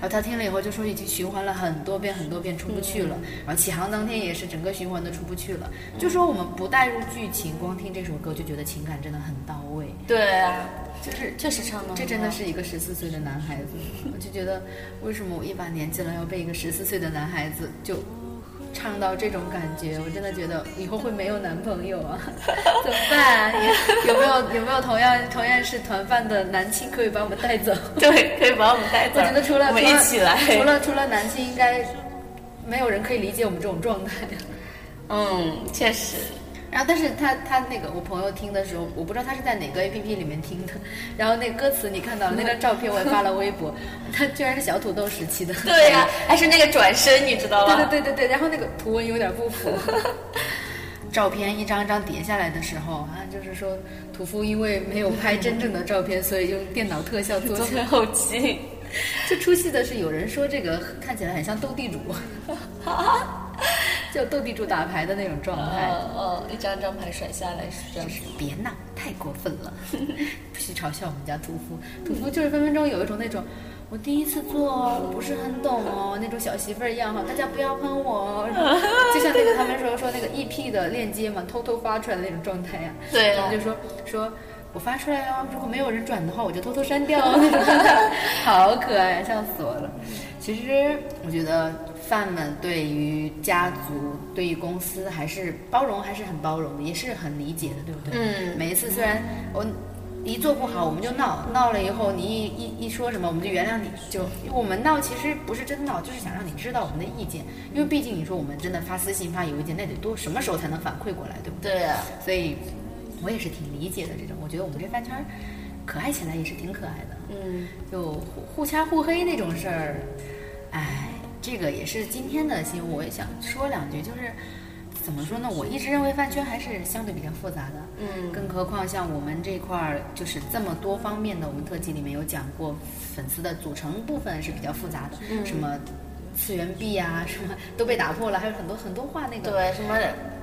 然后他听了以后就说已经循环了很多遍很多遍出不去了，然后启航当天也是整个循环都出不去了，就说我们不带入剧情，光听这首歌就觉得情感真的很到位，对啊，就是确实唱的，这真的是一个十四岁的男孩子，我就觉得为什么我一把年纪了要被一个十四岁的男孩子就唱到这种感觉，我真的觉得以后会没有男朋友啊，怎么办？有有没有有没有同样同样是团饭的男青可以把我们带走？对，可以把我们带走。我觉得除了我们一起来，除了除了男青，应该没有人可以理解我们这种状态。嗯，确实，然后，但是他他那个我朋友听的时候，我不知道他是在哪个 A P P 里面听的。然后那歌词你看到了，那张照片我也发了微博，他居然是小土豆时期的。对呀、还是那个转身，你知道对吗？对对对对，然后那个图文有点不符。照片一张一张叠下来的时候啊，就是说屠夫因为没有拍真正的照片，所以用电脑特效做成后期，最 出戏的是有人说这个看起来很像斗地主，就斗地主打牌的那种状态。哦哦，一张张牌甩下来是这样就。是别闹，太过分了，不许嘲笑我们家屠夫。屠夫就是分分钟有一种那种，我第一次做哦，我不是很懂哦，那种小媳妇儿一样哈，大家不要喷我哦。就像那个他们说说那个 EP 的链接嘛，偷偷发出来的那种状态呀。对啊他们就说说。我发出来哦，如果没有人转的话，我就偷偷删掉哦，那种状态，好可爱，笑死我了。其实我觉得饭们对于家族、对于公司还是包容，还是很包容的，也是很理解的，对不对？嗯每一次虽然我一做不好，我们就闹，闹了以后你一一一说什么，我们就原谅你。就我们闹其实不是真闹，就是想让你知道我们的意见，因为毕竟你说我们真的发私信、发邮件，那得多什么时候才能反馈过来，对不对？对啊，所以我也是挺理解的这种，我觉得我们这饭圈可爱起来也是挺可爱的。嗯，就互互掐互黑那种事儿，哎，这个也是今天的新闻，我也想说两句，就是怎么说呢？我一直认为饭圈还是相对比较复杂的，嗯更何况像我们这块儿就是这么多方面的，我们特辑里面有讲过，粉丝的组成部分是比较复杂的，嗯什么次元壁啊，什么都被打破了，还有很多很多话那个对，什么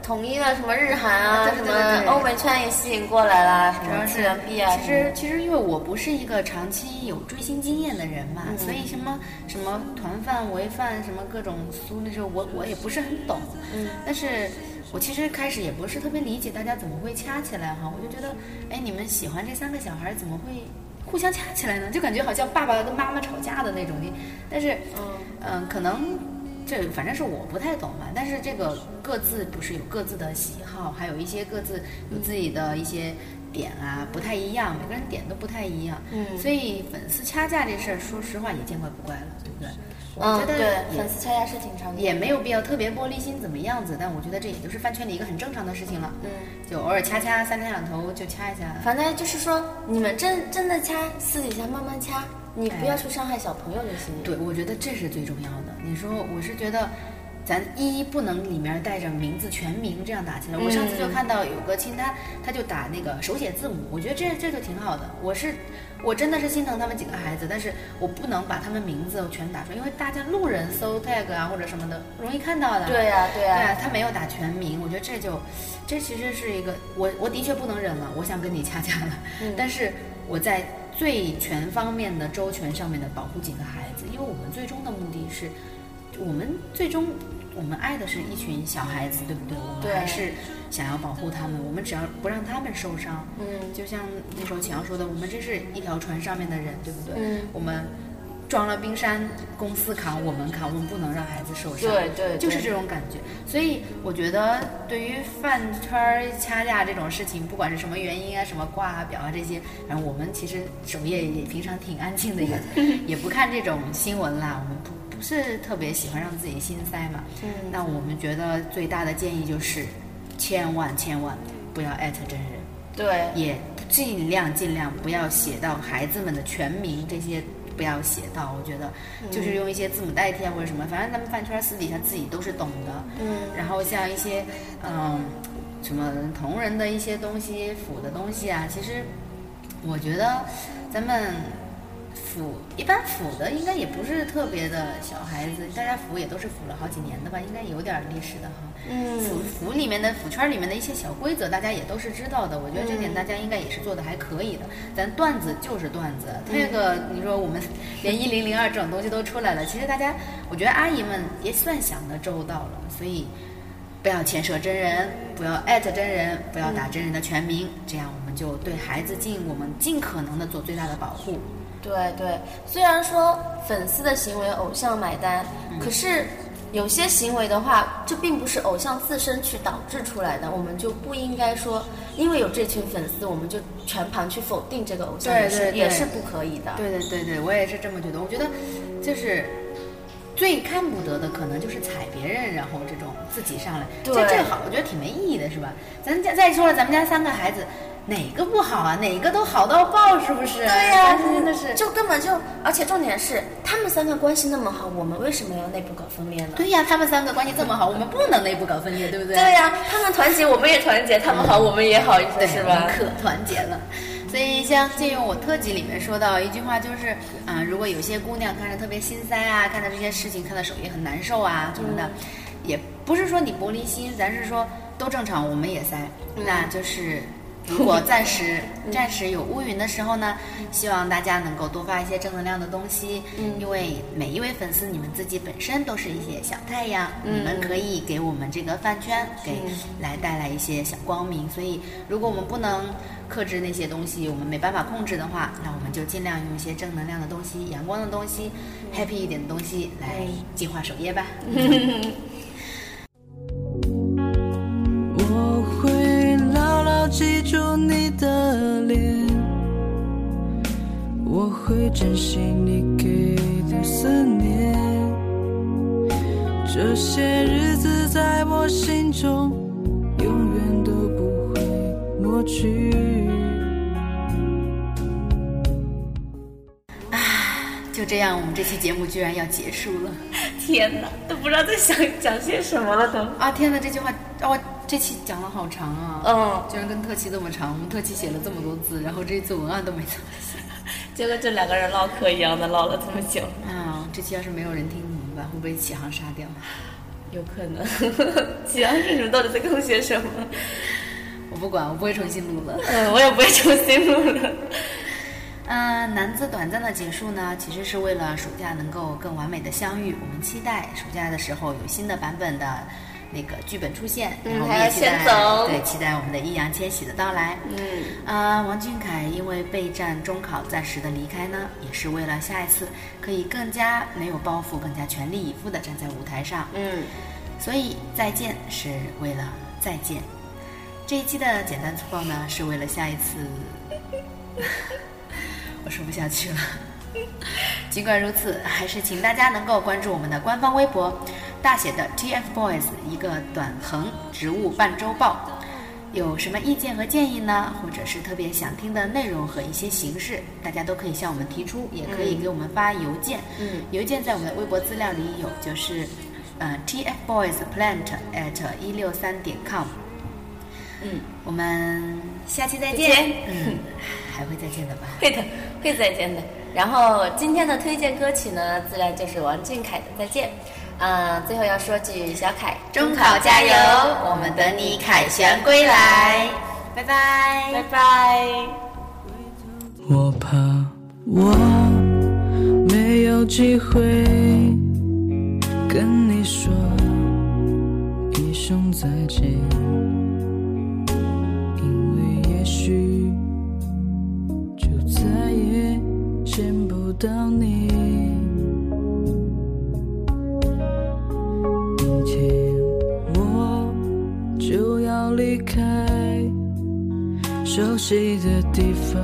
统一的什么日韩啊，什对对对对。么欧美圈也吸引过来啦，什么是次元壁啊，其实其实因为我不是一个长期有追星经验的人嘛，嗯所以什么什么团饭、违饭，什么各种苏那时候我我也不是很懂。嗯，但是我其实开始也不是特别理解大家怎么会掐起来哈，我就觉得，哎，你们喜欢这三个小孩怎么会互相掐起来呢？就感觉好像爸爸跟妈妈吵架的那种。你但是嗯嗯，可能这反正是我不太懂吧。但是这个各自不是有各自的喜好，还有一些各自有自己的一些点啊，不太一样，每个人点都不太一样。嗯所以粉丝掐架这事儿，说实话也见怪不怪了，对不对？我嗯，觉得对，粉丝掐架是挺常也没有必要特别玻璃心怎么样子，但我觉得这也就是饭圈里一个很正常的事情了。嗯。就偶尔掐掐，三天两头就掐一下。反正就是说，你们真真的掐，私底下慢慢掐，你不要去伤害小朋友就行。对，我觉得这是最重要的。你说，我是觉得，咱一不能里面带着名字全名这样打起来。我上次就看到有个亲他，他就打那个手写字母，我觉得这这就挺好的。我是我真的是心疼他们几个孩子，但是我不能把他们名字全打出来，因为大家路人搜 tag 啊或者什么的容易看到的。对呀、对呀、对啊，他没有打全名，我觉得这就，这其实是一个我我的确不能忍了，我想跟你掐架了，但是我在最全方面的周全上面的保护几个孩子，因为我们最终的目的是，我们最终我们爱的是一群小孩子，对不对？我们还是想要保护他们，我们只要不让他们受伤，嗯就像那首启阳说的，我们这是一条船上面的人，对不对？嗯我们装了冰山，公司扛，我们扛，我们不能让孩子受伤。对对对就是这种感觉。所以我觉得，对于饭圈儿掐架这种事情，不管是什么原因啊，什么挂啊、表啊这些，然后我们其实首页也平常挺安静的，也 也不看这种新闻啦。我们不不是特别喜欢让自己心塞嘛。嗯那我们觉得最大的建议就是，千万千万不要艾特真人。对，也尽量尽量不要写到孩子们的全名，这些不要写到。我觉得就是用一些字母代替啊或者什么，反正咱们饭圈私底下自己都是懂的。嗯，然后像一些嗯什么同人的一些东西、腐的东西啊，其实我觉得咱们。腐一般腐的应该也不是特别的小孩子，大家腐也都是腐了好几年的吧，应该有点历史的哈。嗯腐腐里面的腐圈里面的一些小规则，大家也都是知道的。我觉得这点大家应该也是做的还可以的。咱段子就是段子，这个你说我们 连一零零二这种东西都出来了，其实大家我觉得阿姨们也算想的周到了，所以不要牵涉真人，不要艾特真人，不要打真人的全名，这样我们就对孩子尽我们尽可能的做最大的保护。对对，虽然说粉丝的行为偶像买单，嗯可是有些行为的话，这并不是偶像自身去导致出来的，我们就不应该说，因为有这群粉丝，我们就全盘去否定这个偶像，对也是对对也是不可以的。对对对对，我也是这么觉得。我觉得就是最看不得的，可能就是踩别人，然后这种自己上来，对这这个好，我觉得挺没意义的，是吧？咱家再说了，咱们家三个孩子。哪个不好啊？哪个都好到爆，是不是？对呀、咱真的是。就根本就，而且重点是，他们三个关系那么好，我们为什么要内部搞分裂呢？对呀，他们三个关系这么好，我们不能内部搞分裂，对不对？对呀、他们团结，我们也团结；他们好，我们也好，对，是吧？可团结了。所以像借用我特辑里面说到一句话，就是啊、如果有些姑娘看着特别心塞啊，看到这些事情，看到手也很难受啊什么的，也不是说你玻璃心，咱是说都正常，我们也塞，那就是。如果暂时暂时有乌云的时候呢，希望大家能够多发一些正能量的东西，因为每一位粉丝你们自己本身都是一些小太阳，你们可以给我们这个饭圈给来带来一些小光明。所以，如果我们不能克制那些东西，我们没办法控制的话，那我们就尽量用一些正能量的东西、阳光的东西、happy 一点的东西来净化首页吧。我会牢牢记住你的脸，我会珍惜你给的思念。这些日子在我心中，永远都不会抹去。就这样，我们这期节目居然要结束了天哪，都不知道在想讲些什么了都。啊！天哪，这句话哦，这期讲了好长啊！嗯，居然跟特期这么长，我们特期写了这么多字，然后这一次文案都没怎么写。结果这两个人唠嗑一样的唠了这么久，啊，这期要是没有人听怎么办？会不会启航杀掉？有可能。启阳，你们到底在跟我写什么？我不管，我不会重新录了。嗯，我也不会重新录了。嗯，男子短暂的结束呢，其实是为了暑假能够更完美的相遇。我们期待暑假的时候有新的版本的那个剧本出现，嗯然后我还要们也期待先走对期待我们的易烊千玺的到来。嗯，啊、王俊凯因为备战中考暂时的离开呢，也是为了下一次可以更加没有包袱、更加全力以赴的站在舞台上。嗯，所以再见是为了再见。这一期的简单粗暴呢，是为了下一次。我说不下去了。尽管如此，还是请大家能够关注我们的官方微博，大写的 TFBOYS 一个短横植物半周报，有什么意见和建议呢？或者是特别想听的内容和一些形式，大家都可以向我们提出，也可以给我们发邮件。嗯，邮件在我们的微博资料里有，就是呃 tfboysplant at 一六三点 com。嗯，我们下期再再见。见嗯，还会再见的吧？会的，会再见的。然后今天的推荐歌曲呢，自然就是王俊凯的《再见》。啊、最后要说句，小凯，中考加油！我们等你凯旋归来，拜拜，拜拜。我怕我没有机会跟你说一声再见，想你。明天我就要离开。熟悉的地方，